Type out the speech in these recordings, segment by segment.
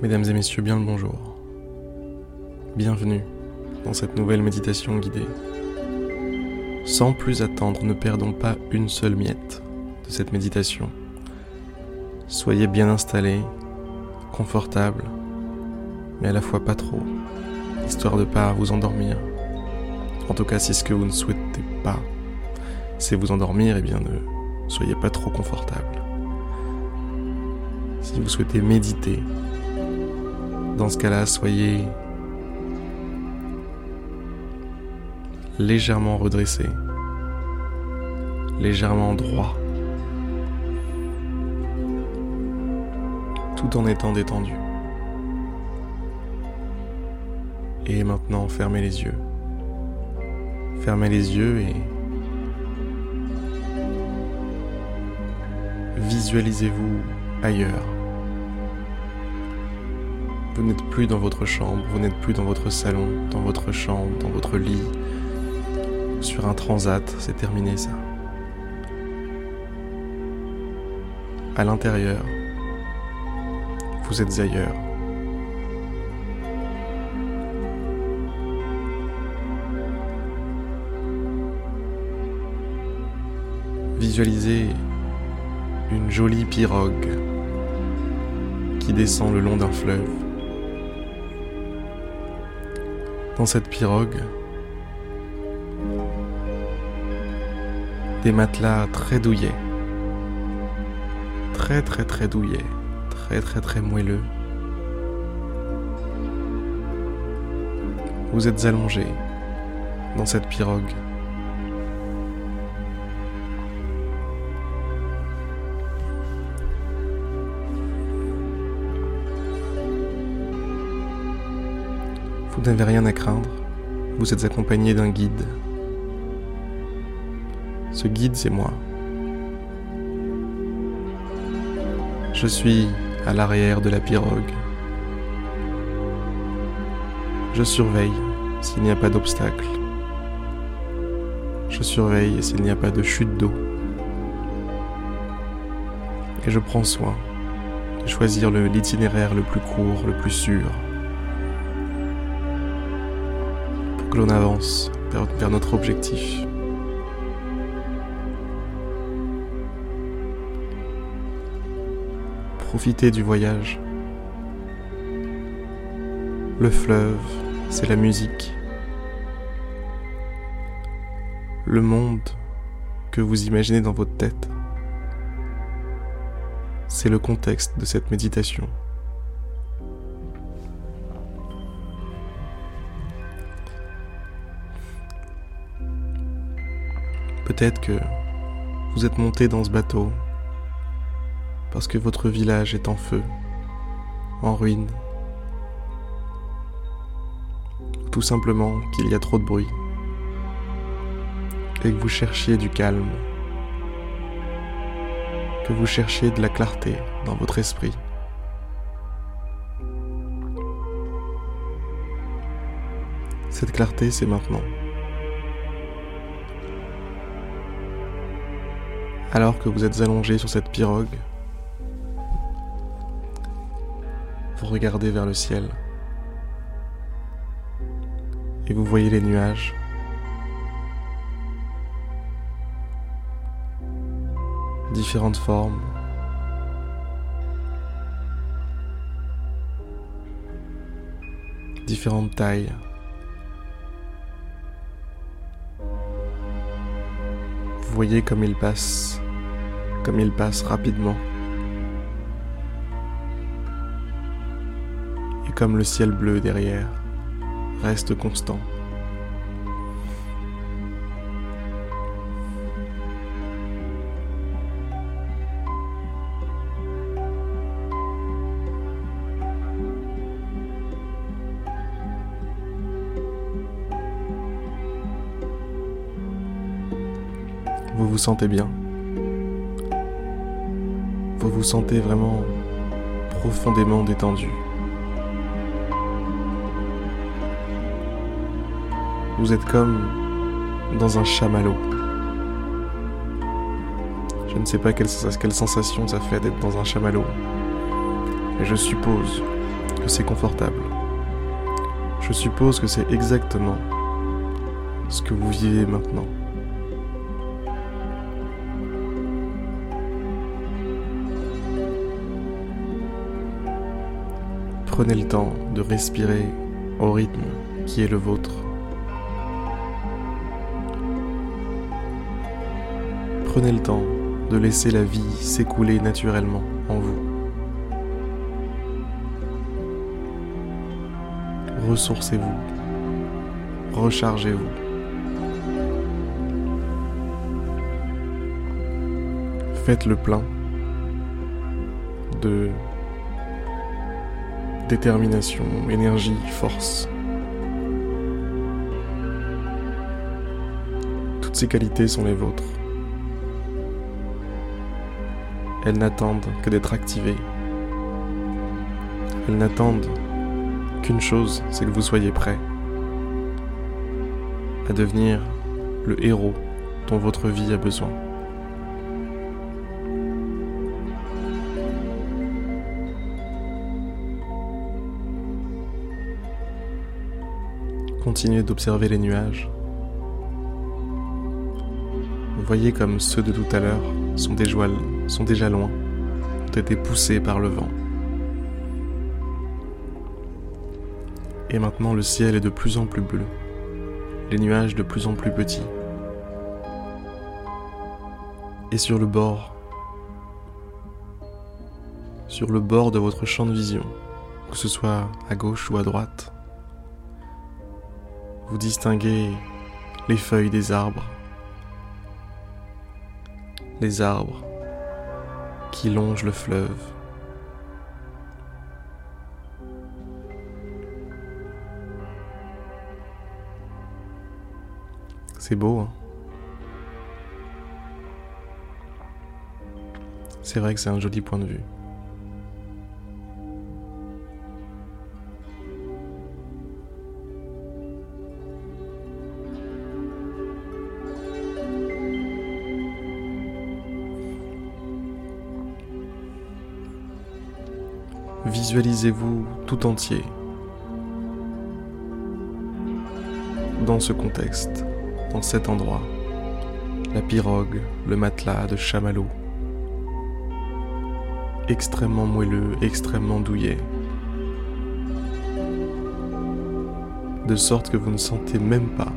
Mesdames et messieurs, bien le bonjour. Bienvenue dans cette nouvelle méditation guidée. Sans plus attendre, ne perdons pas une seule miette de cette méditation. Soyez bien installés, confortables, mais à la fois pas trop, histoire de pas vous endormir. En tout cas, si ce que vous ne souhaitez pas, c'est vous endormir, eh bien ne soyez pas trop confortable. Si vous souhaitez méditer, dans ce cas-là, soyez légèrement redressé, légèrement droit, tout en étant détendu. Et maintenant, fermez les yeux. Fermez les yeux et visualisez-vous ailleurs. Vous n'êtes plus dans votre chambre, vous n'êtes plus dans votre salon, dans votre chambre, dans votre lit, sur un transat, c'est terminé ça. À l'intérieur, vous êtes ailleurs. Visualisez une jolie pirogue qui descend le long d'un fleuve. Dans cette pirogue, des matelas très douillets, très très très douillets, très très très moelleux. Vous êtes allongé dans cette pirogue. Vous n'avez rien à craindre, vous êtes accompagné d'un guide. Ce guide, c'est moi. Je suis à l'arrière de la pirogue. Je surveille s'il n'y a pas d'obstacle. Je surveille s'il n'y a pas de chute d'eau. Et je prends soin de choisir l'itinéraire le plus court, le plus sûr. Que l'on avance vers, notre objectif. Profitez du voyage. Le fleuve, c'est la musique. Le monde que vous imaginez dans votre tête, c'est le contexte de cette méditation. Peut-être que vous êtes monté dans ce bateau parce que votre village est en feu, en ruine, ou tout simplement qu'il y a trop de bruit et que vous cherchiez du calme, que vous cherchiez de la clarté dans votre esprit. Cette clarté, c'est maintenant. Alors que vous êtes allongé sur cette pirogue, vous regardez vers le ciel et vous voyez les nuages. Différentes formes. Différentes tailles. Voyez comme il passe, comme il passe rapidement. Et comme le ciel bleu derrière reste constant. Vous vous sentez bien. Vous vous sentez vraiment profondément détendu. Vous êtes comme dans un chamallow. Je ne sais pas quelle, sensation ça fait d'être dans un chamallow. Mais je suppose que c'est confortable. Je suppose que c'est exactement ce que vous vivez maintenant. Prenez le temps de respirer au rythme qui est le vôtre. Prenez le temps de laisser la vie s'écouler naturellement en vous. Ressourcez-vous, rechargez-vous. Faites le plein de détermination, énergie, force. Toutes ces qualités sont les vôtres. Elles n'attendent que d'être activées. Elles n'attendent qu'une chose, c'est que vous soyez prêt à devenir le héros dont votre vie a besoin. Continuez d'observer les nuages. Voyez comme ceux de tout à l'heure sont déjà, loin, ont été poussés par le vent. Et maintenant le ciel est de plus en plus bleu, les nuages de plus en plus petits. Et sur le bord, sur le bord de votre champ de vision, que ce soit à gauche ou à droite, vous distinguez les feuilles des arbres, les arbres qui longent le fleuve. C'est beau, hein C'est vrai que c'est un joli point de vue. Visualisez-vous tout entier dans ce contexte, dans cet endroit. La pirogue, le matelas de chamallow. Extrêmement moelleux, extrêmement douillet. De sorte que vous ne sentez même pas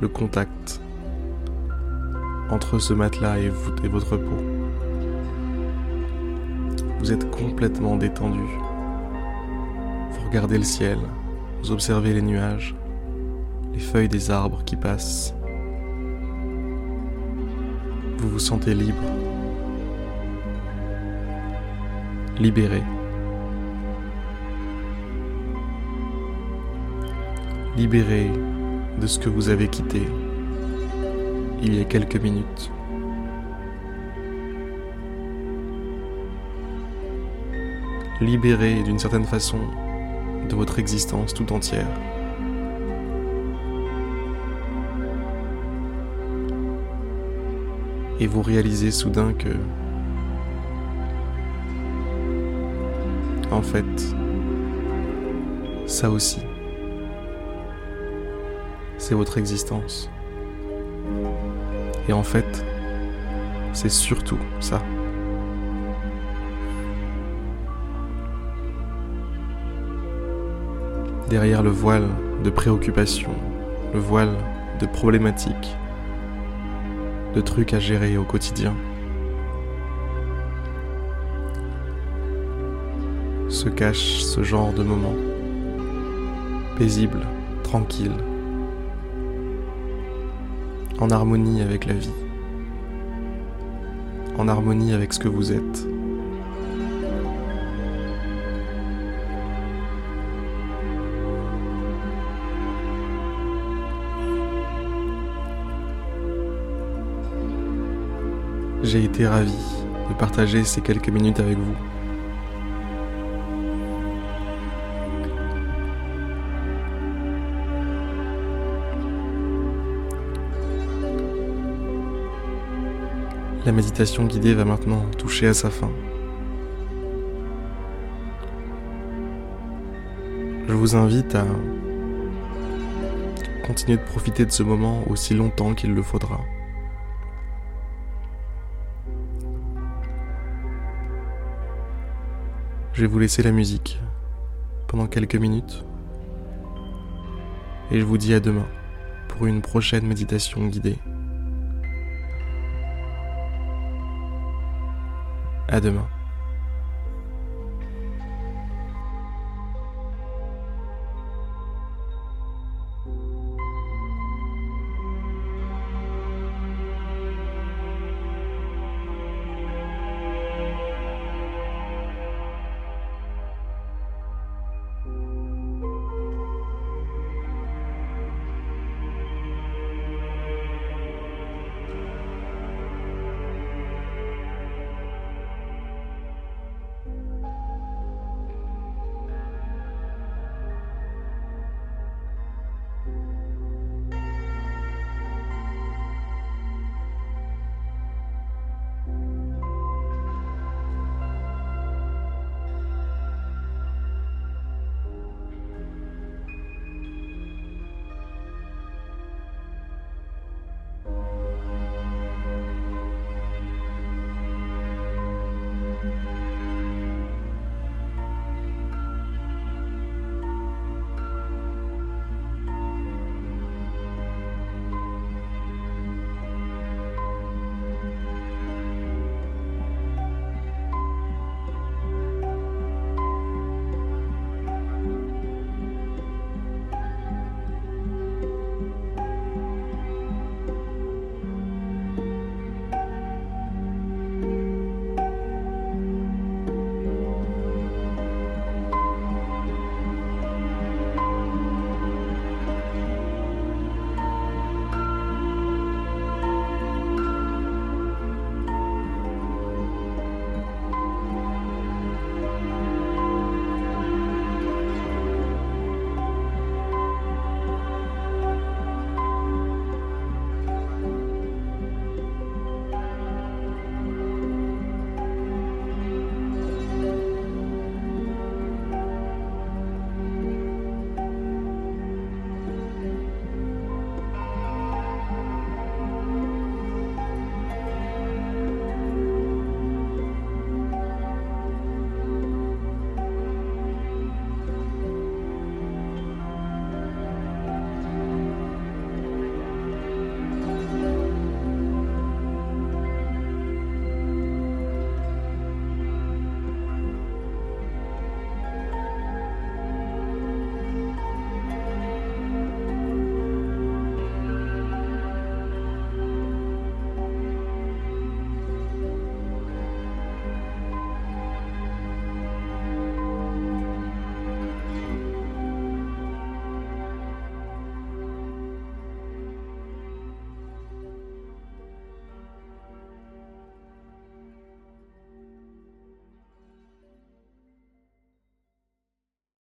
le contact entre ce matelas et, et votre peau vous êtes complètement détendu. Vous regardez le ciel, vous observez les nuages, les feuilles des arbres qui passent. Vous vous sentez libre, libéré. Libéré de ce que vous avez quitté il y a quelques minutes. Libéré d'une certaine façon de votre existence tout entière. Et vous réalisez soudain que, en fait, ça aussi, c'est votre existence. Et en fait, c'est surtout ça. Derrière le voile de préoccupations, le voile de problématiques, de trucs à gérer au quotidien. Se cache ce genre de moment, paisible, tranquille, en harmonie avec la vie, en harmonie avec ce que vous êtes. J'ai été ravi de partager ces quelques minutes avec vous. La méditation guidée va maintenant toucher à sa fin. Je vous invite à continuer de profiter de ce moment aussi longtemps qu'il le faudra. Je vais vous laisser la musique pendant quelques minutes et je vous dis à demain pour une prochaine méditation guidée. À demain.